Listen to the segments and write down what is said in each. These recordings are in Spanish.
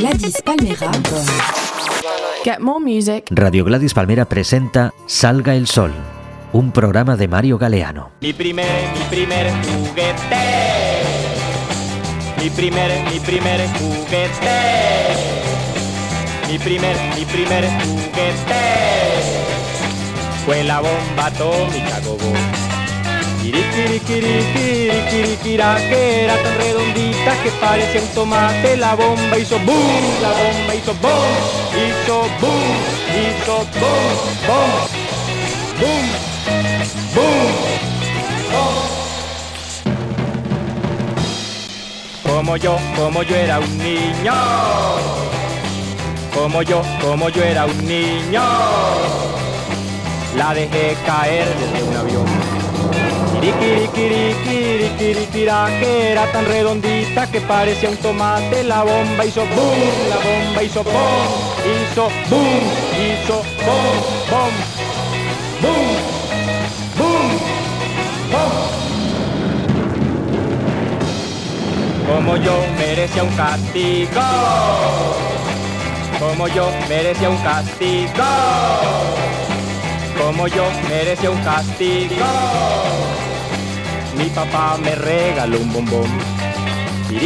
Gladys Palmera. Get more music. Radio Gladys Palmera presenta Salga el Sol, un programa de Mario Galeano. Mi primer, mi primer juguete. Mi primer, mi primer juguete. Mi primer, mi primer juguete. Fue la bomba atómica, gogo. Que era tan redondita que parecía un tomate. La bomba hizo boom, la bomba hizo boom, hizo boom, hizo boom, boom, boom, boom, boom. Como yo, como yo era un niño. Como yo, como yo era un niño. La dejé caer desde un avión. Que era tan redondita que parecía un tomate. La bomba hizo boom, la bomba hizo boom, hizo boom, hizo boom, boom, boom, boom, boom. Como yo merecía un castigo, como yo merecía un castigo, como yo merecía un castigo mi papá me regaló un bombón. Que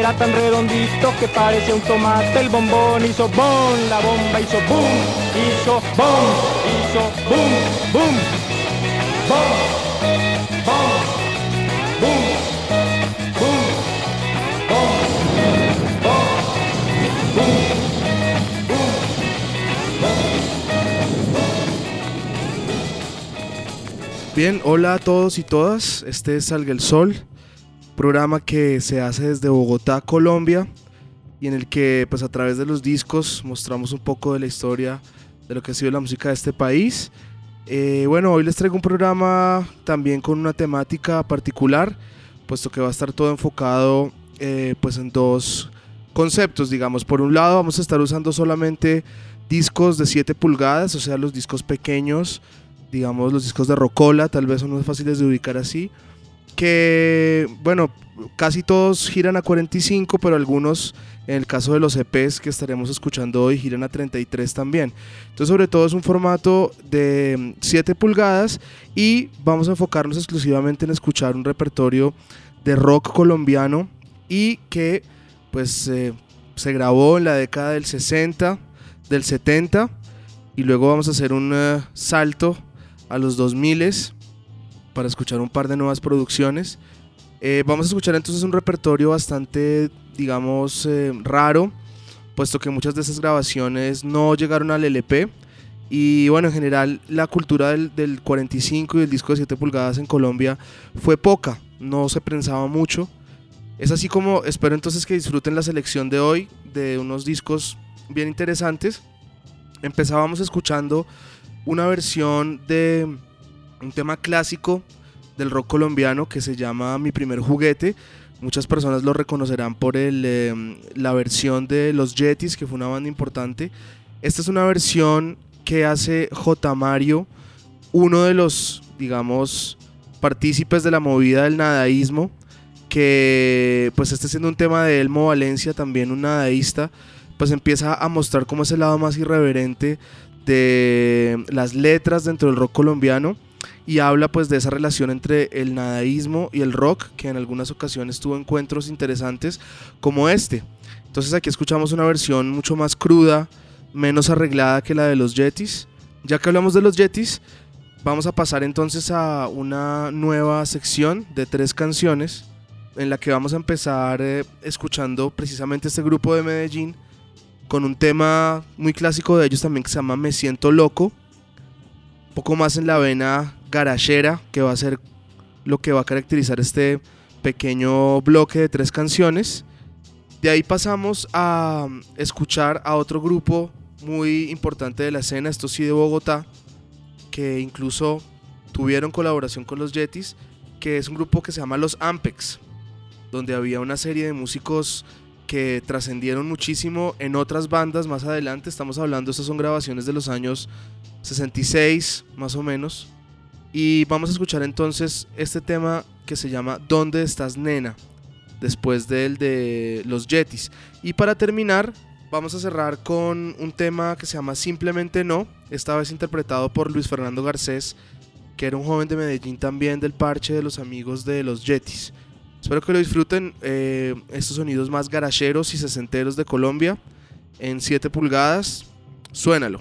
era tan redondito que parecía un tomate. El bombón hizo boom, la bomba hizo boom, hizo boom, hizo boom, boom, boom, Bien, hola a todos y todas. Este es Salga el Sol, programa que se hace desde Bogotá, Colombia, y en el que pues a través de los discos mostramos un poco de la historia de lo que ha sido la música de este país. Eh, bueno, hoy les traigo un programa también con una temática particular, puesto que va a estar todo enfocado eh, pues en dos conceptos, digamos. Por un lado vamos a estar usando solamente discos de 7 pulgadas, o sea, los discos pequeños, digamos los discos de Rocola, tal vez son más fáciles de ubicar así, que bueno, casi todos giran a 45, pero algunos, en el caso de los EPs que estaremos escuchando hoy, giran a 33 también. Entonces sobre todo es un formato de 7 pulgadas y vamos a enfocarnos exclusivamente en escuchar un repertorio de rock colombiano y que pues eh, se grabó en la década del 60, del 70 y luego vamos a hacer un uh, salto a los 2000 para escuchar un par de nuevas producciones. Eh, vamos a escuchar entonces un repertorio bastante, digamos, eh, raro, puesto que muchas de esas grabaciones no llegaron al LP. Y bueno, en general la cultura del, del 45 y el disco de 7 pulgadas en Colombia fue poca, no se prensaba mucho. Es así como espero entonces que disfruten la selección de hoy de unos discos bien interesantes. Empezábamos escuchando una versión de un tema clásico del rock colombiano que se llama Mi primer juguete. Muchas personas lo reconocerán por el, eh, la versión de Los Yetis, que fue una banda importante. Esta es una versión que hace J. Mario, uno de los, digamos, partícipes de la movida del nadaísmo, que pues este siendo un tema de Elmo Valencia, también un nadaísta, pues empieza a mostrar como ese lado más irreverente de las letras dentro del rock colombiano y habla pues de esa relación entre el nadaísmo y el rock que en algunas ocasiones tuvo encuentros interesantes como este. Entonces aquí escuchamos una versión mucho más cruda, menos arreglada que la de los Yetis. Ya que hablamos de los Yetis, vamos a pasar entonces a una nueva sección de tres canciones en la que vamos a empezar eh, escuchando precisamente este grupo de Medellín con un tema muy clásico de ellos también que se llama Me siento loco. Un poco más en la vena garachera, que va a ser lo que va a caracterizar este pequeño bloque de tres canciones. De ahí pasamos a escuchar a otro grupo muy importante de la escena, esto sí de Bogotá, que incluso tuvieron colaboración con los Yetis, que es un grupo que se llama Los Ampex, donde había una serie de músicos que trascendieron muchísimo en otras bandas más adelante. Estamos hablando, estas son grabaciones de los años 66 más o menos. Y vamos a escuchar entonces este tema que se llama ¿Dónde estás nena? después del de los Yetis. Y para terminar, vamos a cerrar con un tema que se llama Simplemente No, esta vez interpretado por Luis Fernando Garcés, que era un joven de Medellín también del parche de los amigos de los Yetis. Espero que lo disfruten eh, estos sonidos más garacheros y sesenteros de Colombia en 7 pulgadas. Suénalo.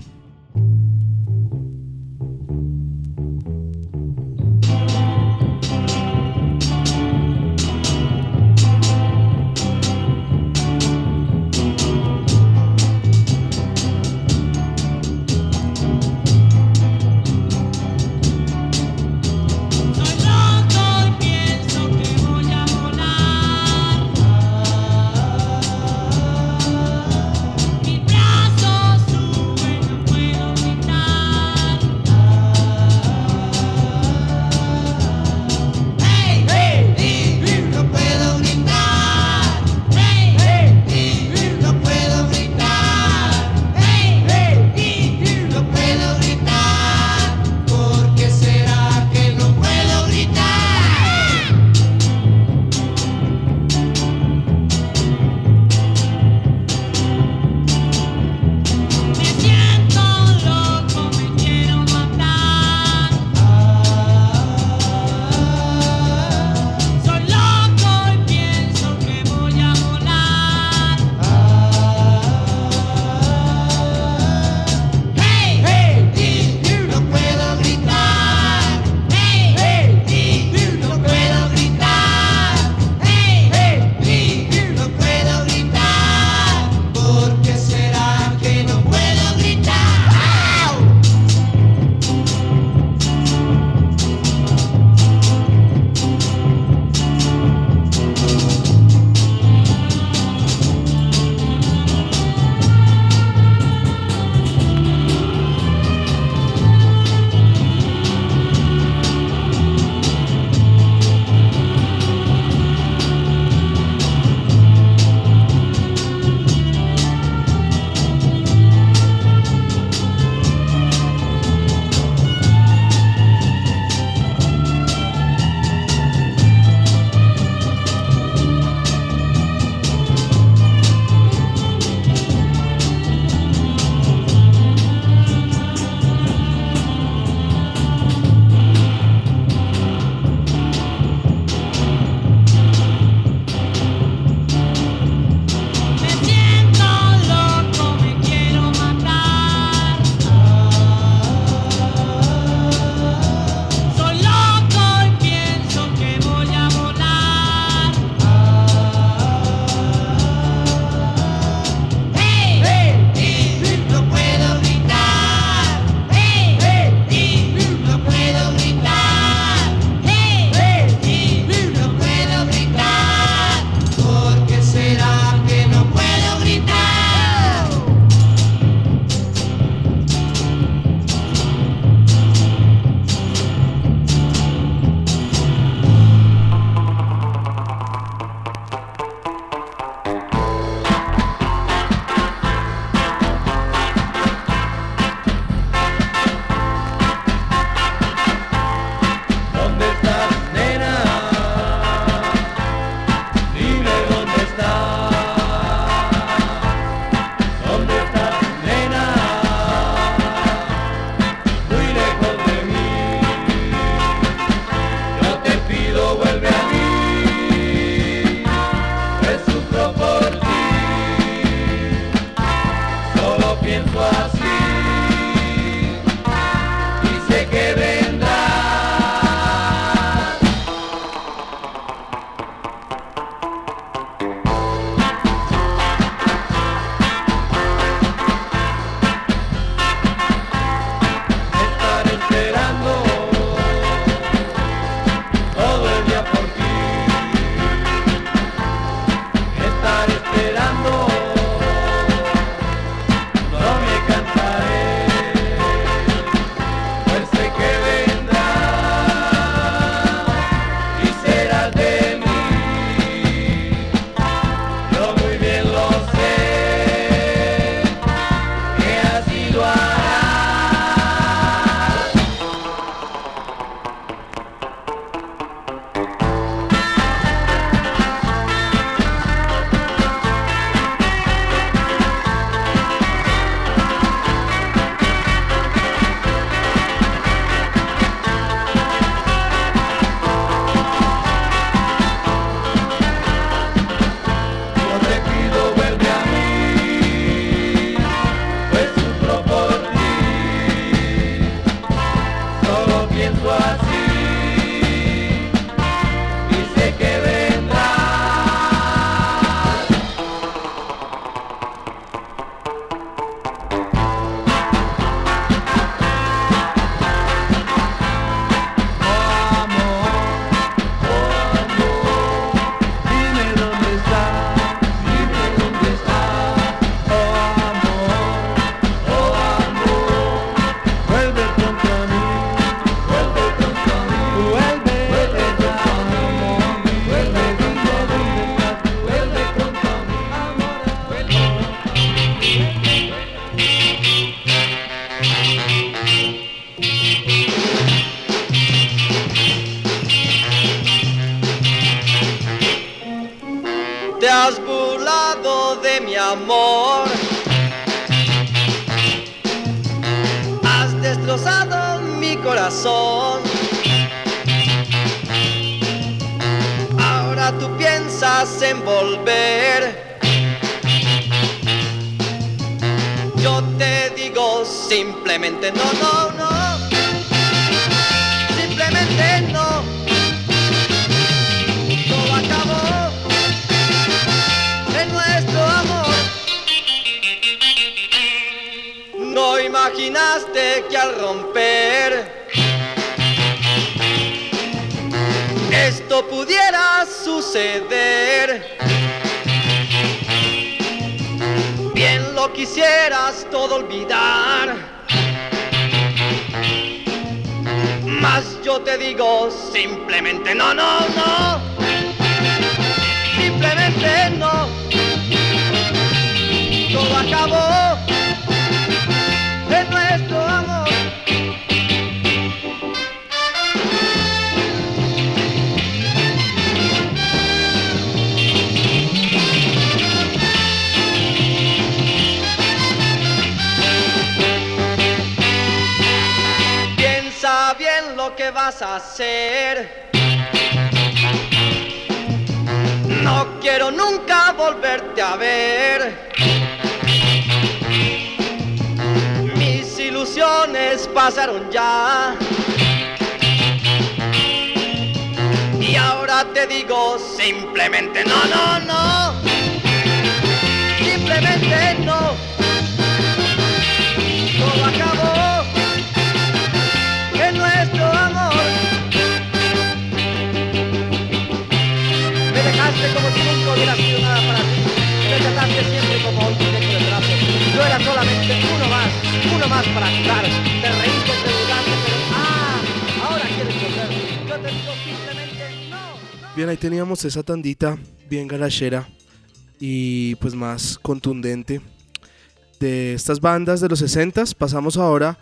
Olvidar. Mas yo te digo simplemente no, no, no. Lo que vas a hacer. No quiero nunca volverte a ver. Mis ilusiones pasaron ya. Y ahora te digo simplemente no, no, no. Simplemente no. Bien, ahí teníamos esa tandita bien garachera y pues más contundente de estas bandas de los 60 Pasamos ahora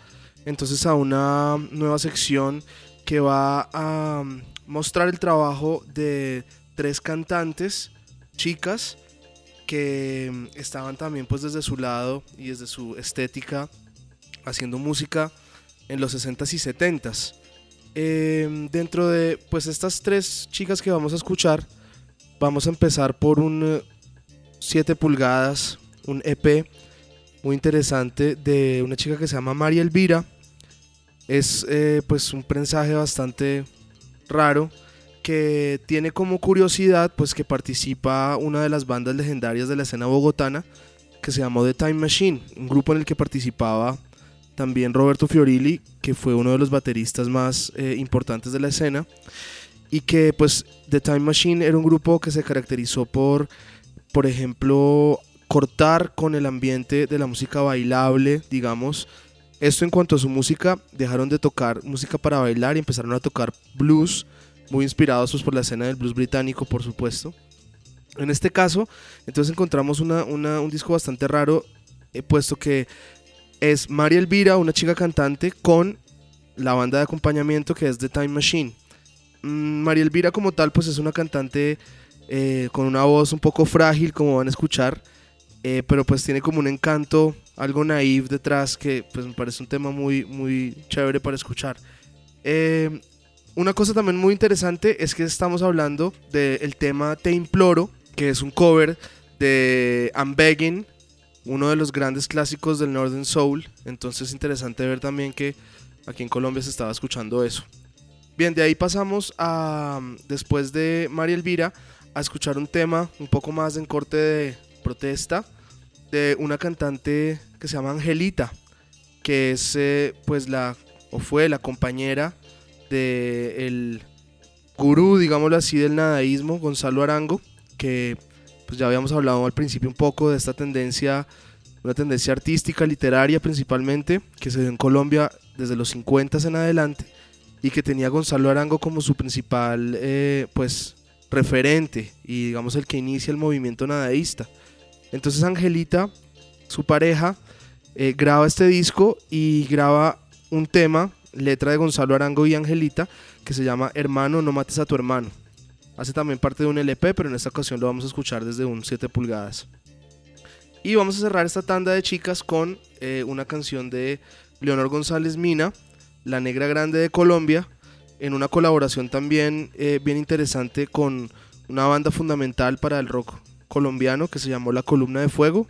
entonces a una nueva sección que va a mostrar el trabajo de tres cantantes, chicas, que estaban también pues desde su lado y desde su estética haciendo música en los 60s y 70s. Eh, dentro de pues estas tres chicas que vamos a escuchar, vamos a empezar por un eh, 7 pulgadas, un EP muy interesante de una chica que se llama María Elvira. Es eh, pues un prensaje bastante raro que tiene como curiosidad pues que participa una de las bandas legendarias de la escena bogotana que se llamó The Time Machine, un grupo en el que participaba también Roberto Fiorilli, que fue uno de los bateristas más eh, importantes de la escena, y que pues The Time Machine era un grupo que se caracterizó por, por ejemplo, cortar con el ambiente de la música bailable, digamos. Esto en cuanto a su música, dejaron de tocar música para bailar y empezaron a tocar blues, muy inspirados pues, por la escena del blues británico, por supuesto. En este caso, entonces encontramos una- una- un disco bastante raro, eh, puesto que es María Elvira, una chica cantante, con la banda de acompañamiento que es The Time Machine. Mm, María Elvira como tal, pues es una cantante eh, con una voz un poco frágil, como van a escuchar, eh, pero pues tiene como un encanto, algo naive detrás, que pues me parece un tema muy, muy chévere para escuchar. Eh, una cosa también muy interesante es que estamos hablando del tema Te Imploro, que es un cover de I'm Begging, uno de los grandes clásicos del Northern Soul. Entonces es interesante ver también que aquí en Colombia se estaba escuchando eso. Bien, de ahí pasamos a, después de María Elvira, a escuchar un tema un poco más en corte de protesta de una cantante que se llama Angelita, que es eh, pues la, o fue la compañera de el gurú, digámoslo así, del nadaísmo, Gonzalo Arango, que pues ya habíamos hablado al principio un poco de esta tendencia, una tendencia artística, literaria principalmente, que se dio en Colombia desde los 50 en adelante y que tenía Gonzalo Arango como su principal eh, pues referente y digamos el que inicia el movimiento nadaísta. Entonces Angelita, su pareja, eh, graba este disco y graba un tema, letra de Gonzalo Arango y Angelita, que se llama Hermano, no mates a tu hermano. Hace también parte de un LP, pero en esta ocasión lo vamos a escuchar desde un 7 pulgadas. Y vamos a cerrar esta tanda de chicas con eh, una canción de Leonor González Mina, La Negra Grande de Colombia, en una colaboración también eh, bien interesante con una banda fundamental para el rock colombiano que se llamó La Columna de Fuego,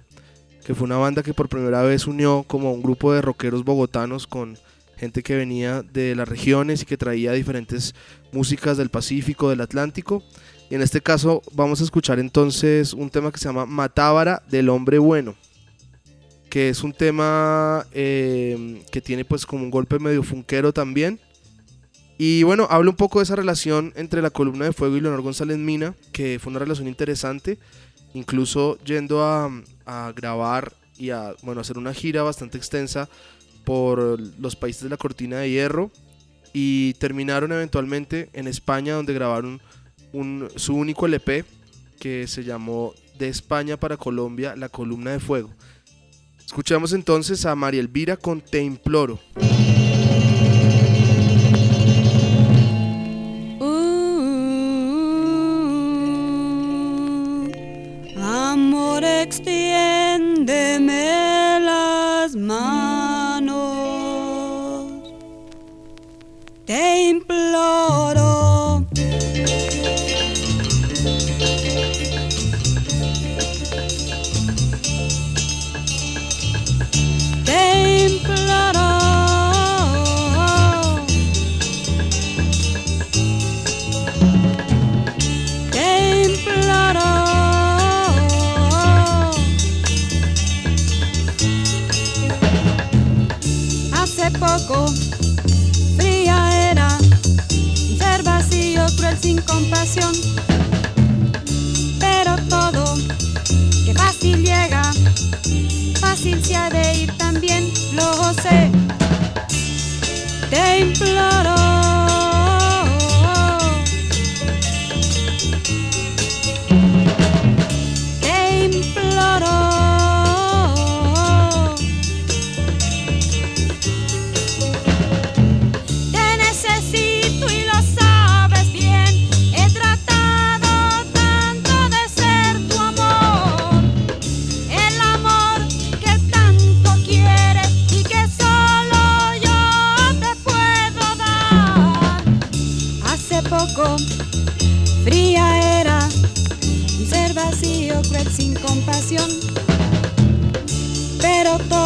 que fue una banda que por primera vez unió como un grupo de rockeros bogotanos con gente que venía de las regiones y que traía diferentes músicas del Pacífico, del Atlántico. Y en este caso vamos a escuchar entonces un tema que se llama Matábara del Hombre Bueno, que es un tema eh, que tiene pues como un golpe medio funquero también. Y bueno, habla un poco de esa relación entre la columna de fuego y Leonor González Mina, que fue una relación interesante, incluso yendo a, a grabar y a bueno, hacer una gira bastante extensa por los países de la cortina de hierro y terminaron eventualmente en España donde grabaron un, su único LP que se llamó De España para Colombia, La Columna de Fuego. Escuchamos entonces a María Elvira con Te Imploro. Uh, amor, extiéndeme compasión. Pero todo, que fácil llega, fácil se ha de ir también, lo sé. Te imploro.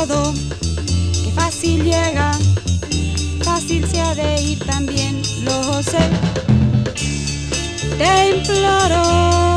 Que fácil llega, fácil se ha de ir también, lo sé. Te imploro.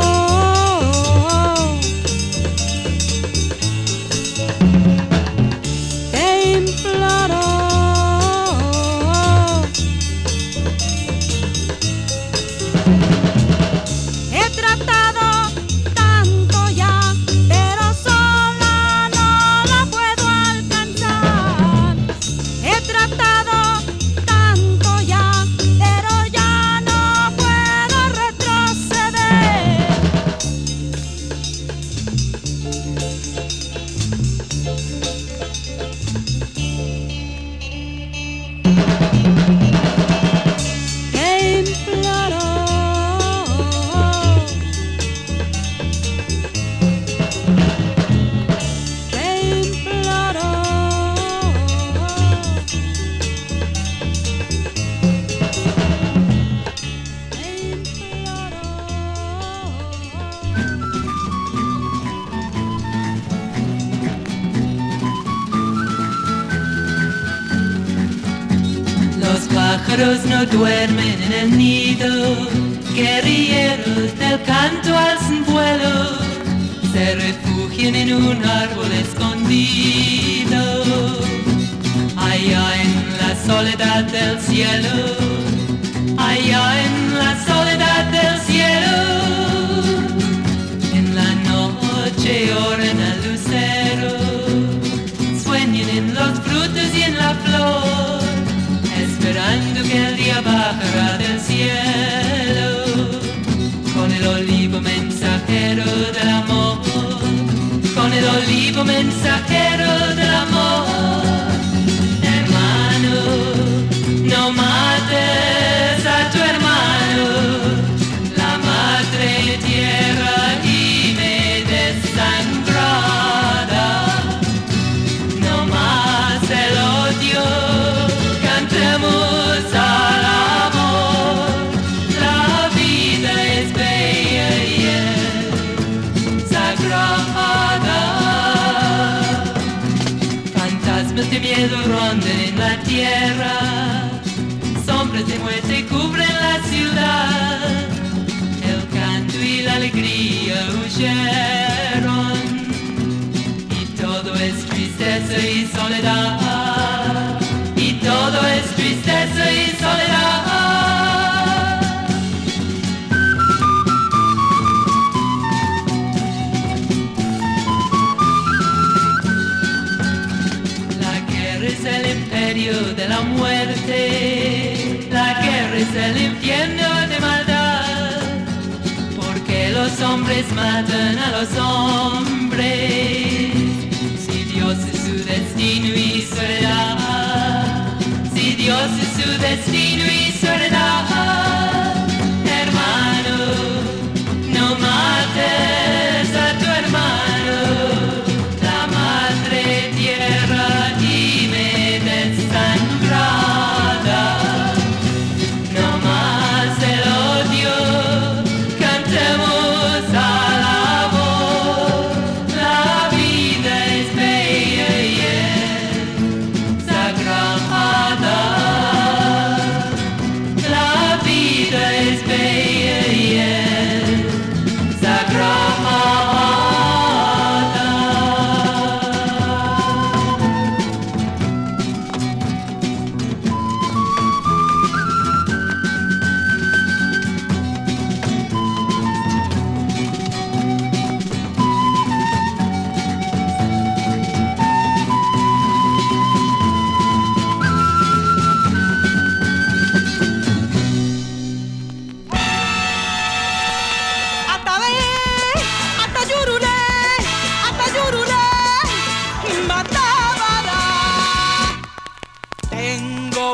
Guerrilleros del canto al sin vuelo, se refugian en un árbol escondido. Allá en la soledad del cielo, allá en la soledad del cielo, en la noche oran al lucero, sueñan en los frutos y en la flor esperando que el día bajará del cielo olivo mensajero del amor. Hermano, no mates miedo rondan en la tierra, sombras de muerte cubren la ciudad. El canto y la alegría huyeron y todo es tristeza y soledad. Y todo es tristeza y soledad. El imperio de la muerte, la guerra es el infierno de maldad, porque los hombres matan a los hombres. Si Dios es su destino y su heredad, si Dios es su destino y su heredad, hermano, no mates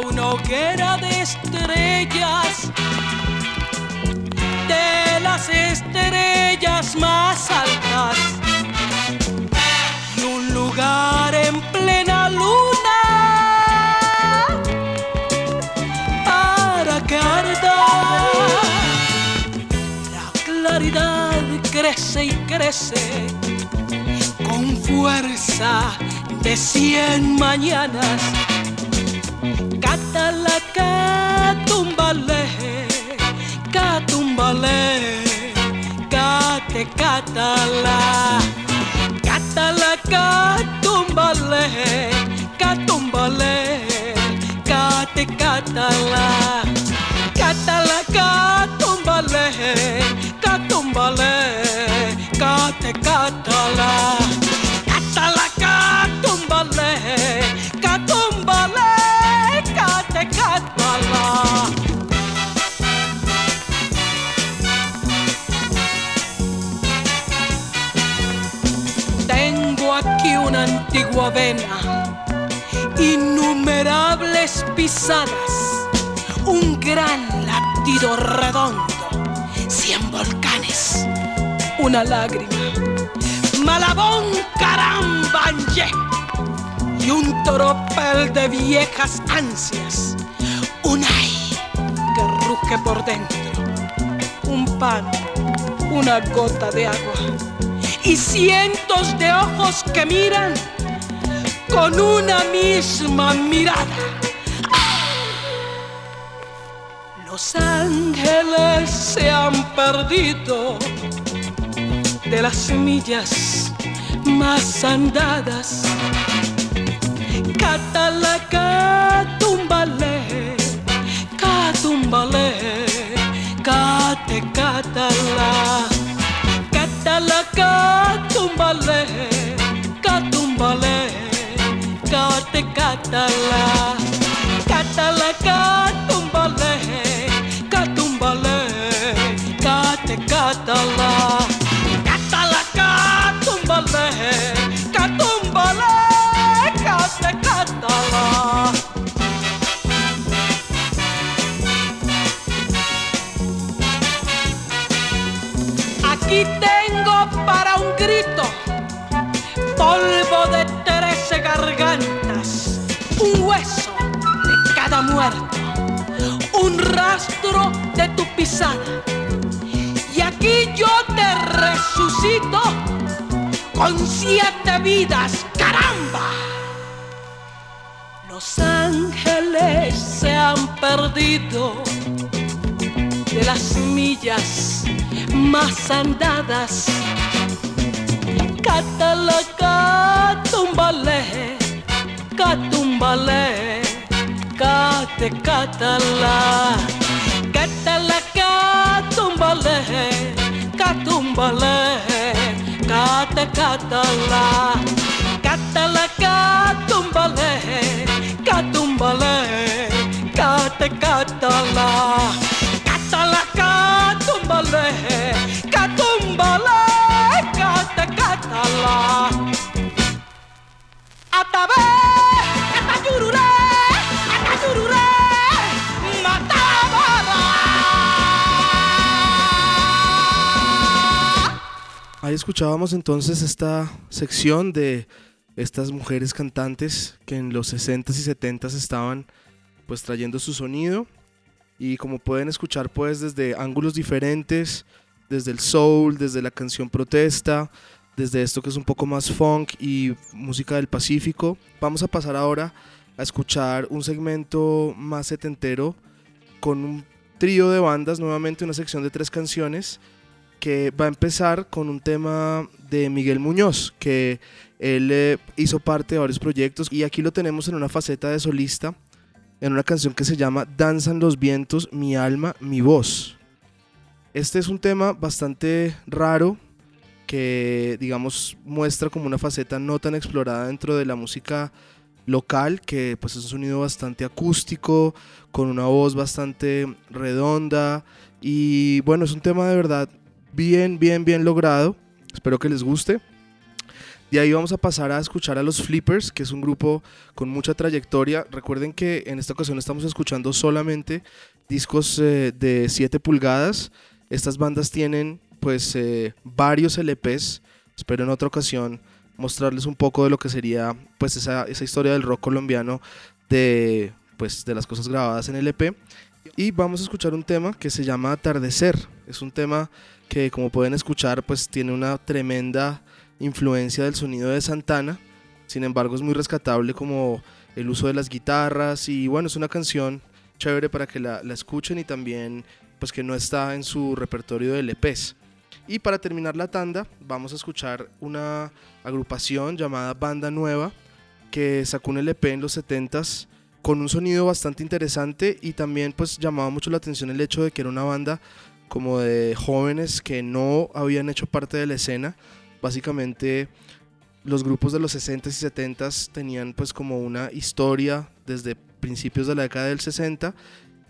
Una hoguera de estrellas, de las estrellas más altas, y un lugar en plena luna para que. La claridad crece y crece con fuerza de cien mañanas. Catala, catumbale, catumbale, cate, catala. Catala, catumbale, catumbale, cate, catala. Catala, innumerables pisadas, un gran latido redondo, cien volcanes, una lágrima, Malabón, carambanye, y un tropel de viejas ansias, un ay que ruge por dentro, un pan, una gota de agua y cientos de ojos que miran con una misma mirada. Los ángeles se han perdido de las millas más andadas. Catala, catumbale, catumbale, cate, catala. Catala, catumbale, cate, catala. Catala, un rastro de tu pisada. Y aquí yo te resucito con siete vidas, caramba. Los ángeles se han perdido de las millas más andadas. Catala, catumbale, catumbale, cate, catala. Catala, catumbale, catumbale, cate, catala. Catala, catumbale, catumbale, cate, catala. Catala, catumbale, catumbale, cate, catala. Atabe, atayurure, Ahí escuchábamos entonces esta sección de estas mujeres cantantes que en los 60s y 70s estaban pues trayendo su sonido y como pueden escuchar pues desde ángulos diferentes, desde el soul, desde la canción protesta, desde esto que es un poco más funk y música del Pacífico. Vamos a pasar ahora a escuchar un segmento más setentero con un trío de bandas, nuevamente una sección de tres canciones que va a empezar con un tema de Miguel Muñoz, que él eh, hizo parte de varios proyectos y aquí lo tenemos en una faceta de solista, en una canción que se llama Danzan los vientos, mi alma, mi voz. Este es un tema bastante raro que, digamos, muestra como una faceta no tan explorada dentro de la música local, que pues es un sonido bastante acústico, con una voz bastante redonda y bueno, es un tema de verdad bien, bien, bien logrado. Espero que les guste. De ahí vamos a pasar a escuchar a los Flippers, que es un grupo con mucha trayectoria. Recuerden que en esta ocasión estamos escuchando solamente discos eh, de 7 pulgadas. Estas bandas tienen pues eh, varios LPs. Espero en otra ocasión mostrarles un poco de lo que sería pues esa, esa historia del rock colombiano de pues de las cosas grabadas en LP. Y vamos a escuchar un tema que se llama Atardecer. Es un tema que como pueden escuchar pues tiene una tremenda influencia del sonido de Santana. Sin embargo es muy rescatable como el uso de las guitarras y bueno, es una canción chévere para que la, la escuchen y también pues que no está en su repertorio de LPs. Y para terminar la tanda vamos a escuchar una agrupación llamada Banda Nueva que sacó un LP en los 70s con un sonido bastante interesante y también pues llamaba mucho la atención el hecho de que era una banda como de jóvenes que no habían hecho parte de la escena. Básicamente los grupos de los 60s y 70s tenían pues como una historia desde principios de la década del 60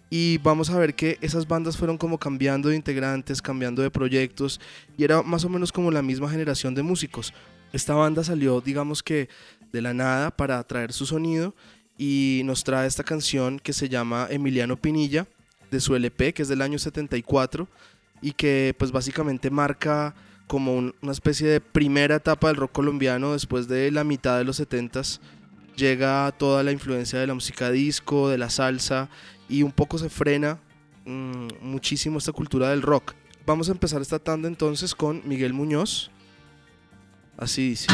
y vamos a ver que esas bandas fueron como cambiando de integrantes, cambiando de proyectos y era más o menos como la misma generación de músicos. Esta banda salió digamos que de la nada para traer su sonido y nos trae esta canción que se llama Emiliano Pinilla de su LP que es del año 74 y que pues básicamente marca como un- una especie de primera etapa del rock colombiano después de la mitad de los 70s llega toda la influencia de la música disco, de la salsa y un poco se frena mm, muchísimo esta cultura del rock. Vamos a empezar esta tanda entonces con Miguel Muñoz. Así dice.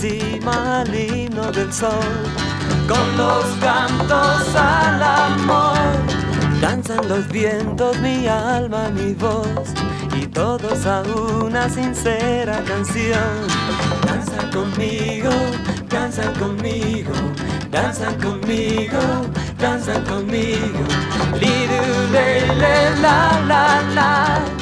Camino a la cima, al himno del sol. Con los cantos al amor. Danzan los vientos, mi alma, mi voz, y todos a una sincera canción. Danzan conmigo, danzan conmigo, danzan conmigo, danzan conmigo. Liru, le, le, la, la, la.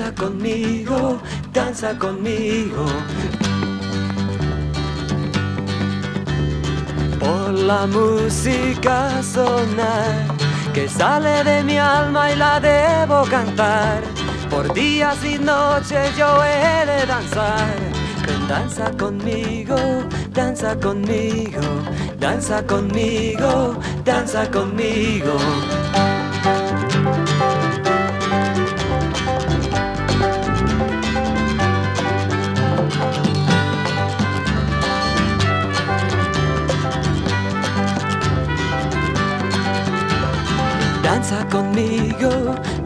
Danza conmigo, danza conmigo. Por la música sonar que sale de mi alma y la debo cantar. Por días y noches yo he de danzar. Ven, danza conmigo, danza conmigo, danza conmigo, danza conmigo. Conmigo,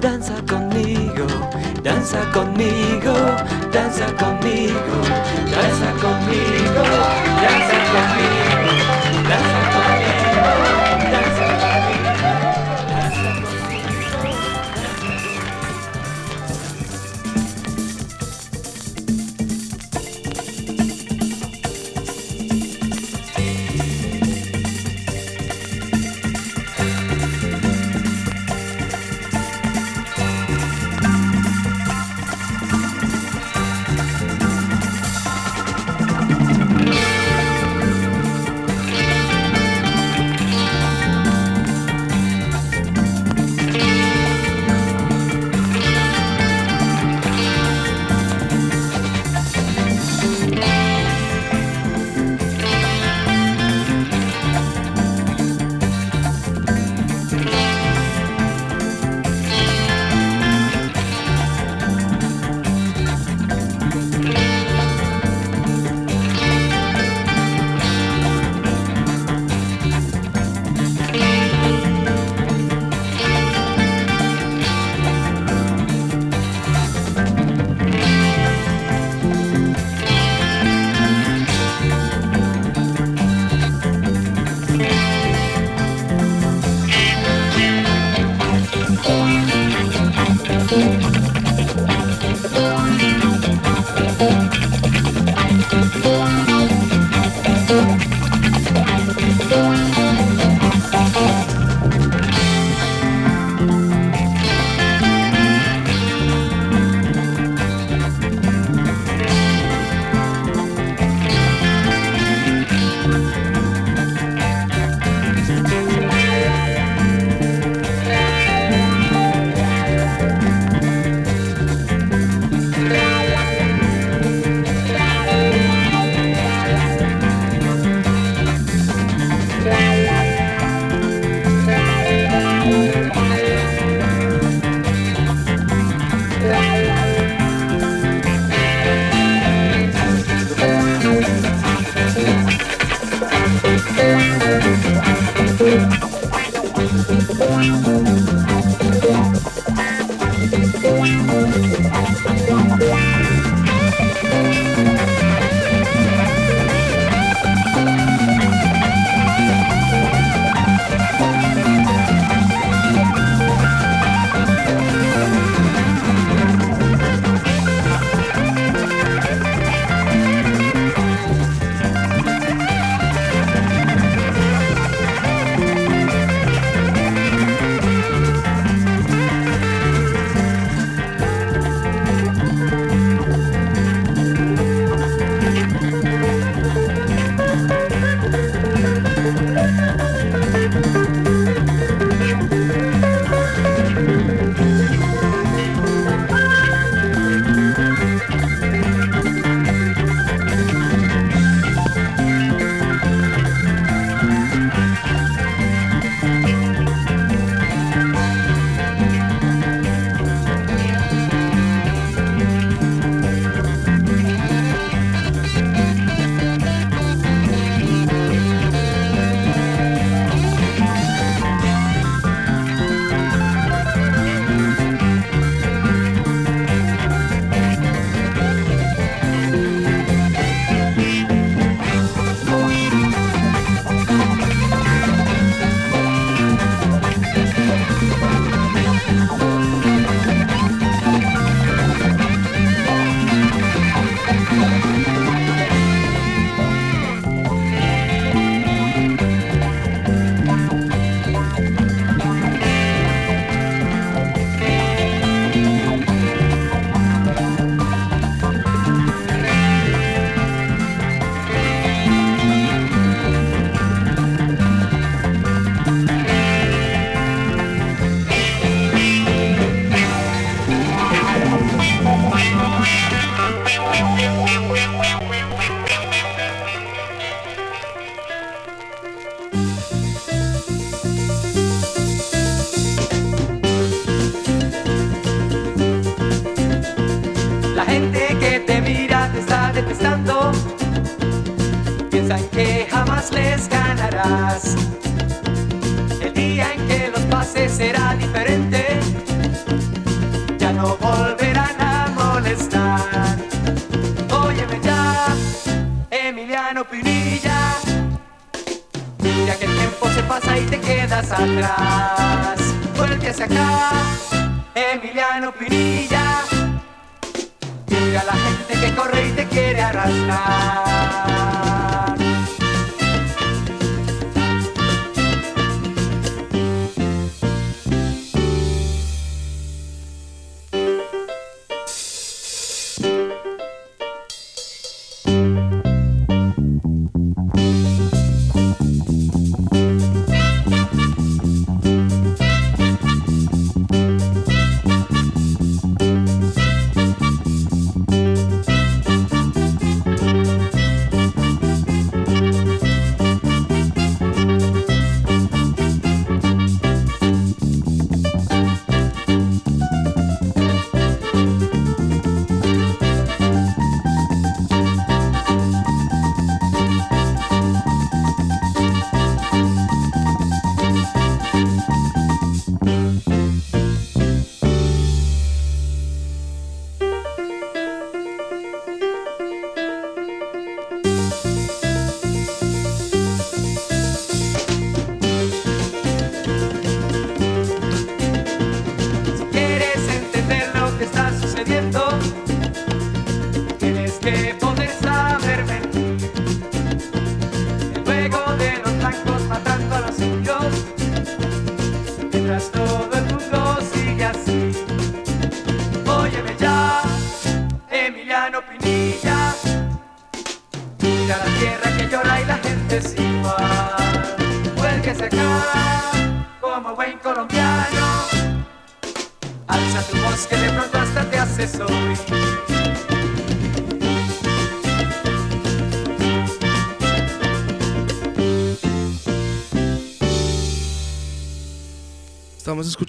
danza conmigo, danza conmigo, danza conmigo, danza conmigo, danza conmigo, pases será diferente. Ya no volverán a molestar. Óyeme ya, Emiliano Pinilla. Mira que el tiempo se pasa y te quedas atrás. Vuelve hacia acá, Emiliano Pinilla. Mira la gente que corre y te quiere arrastrar.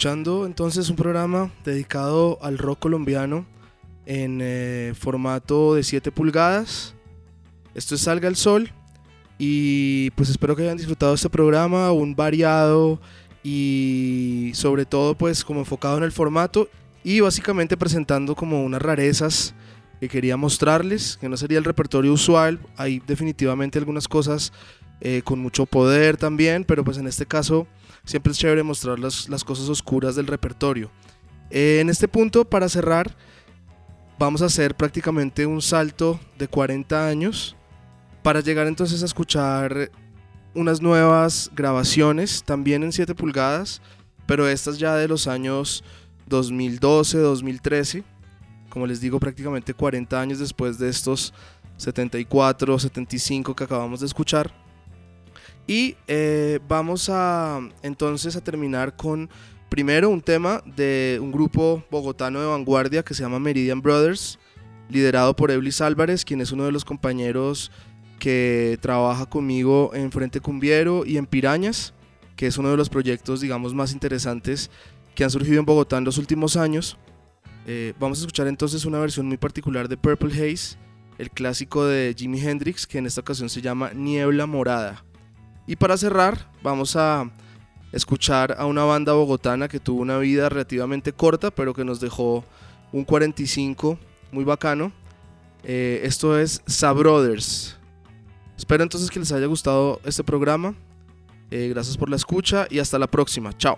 Escuchando entonces un programa dedicado al rock colombiano en eh, formato de 7 pulgadas. Esto es Salga el Sol y pues espero que hayan disfrutado este programa, un variado y sobre todo pues como enfocado en el formato y básicamente presentando como unas rarezas que quería mostrarles, que no sería el repertorio usual, hay definitivamente algunas cosas eh, con mucho poder también, pero pues en este caso siempre es chévere mostrar las, las cosas oscuras del repertorio. Eh, en este punto, para cerrar, vamos a hacer prácticamente un salto de 40 años para llegar entonces a escuchar unas nuevas grabaciones, también en 7 pulgadas, pero estas ya de los años 2012, 2013, como les digo, prácticamente 40 años después de estos 74, 75 que acabamos de escuchar. Y eh, vamos a entonces a terminar con primero un tema de un grupo bogotano de vanguardia que se llama Meridian Brothers, liderado por Eblis Álvarez, quien es uno de los compañeros que trabaja conmigo en Frente Cumbiero y en Pirañas, que es uno de los proyectos, digamos, más interesantes que han surgido en Bogotá en los últimos años. Eh, vamos a escuchar entonces una versión muy particular de Purple Haze, el clásico de Jimi Hendrix, que en esta ocasión se llama Niebla Morada. Y para cerrar, vamos a escuchar a una banda bogotana que tuvo una vida relativamente corta, pero que nos dejó un 45 muy bacano. Eh, esto es Sabrothers. Espero entonces que les haya gustado este programa. Eh, gracias por la escucha y hasta la próxima. Chao.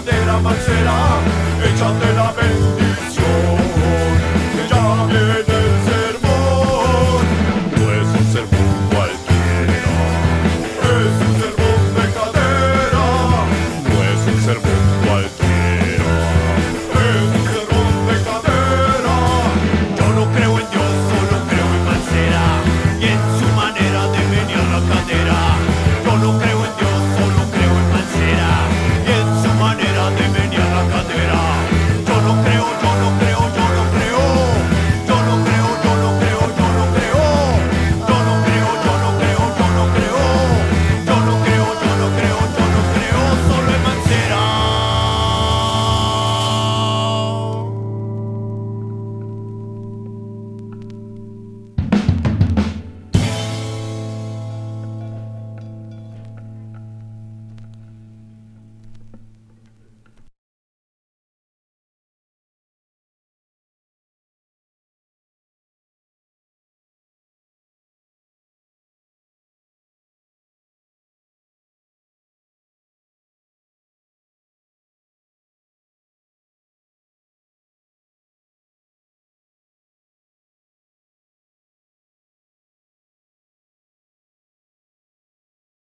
Mancera, mira cómo mueve la cadera Mancera, échate la bendición.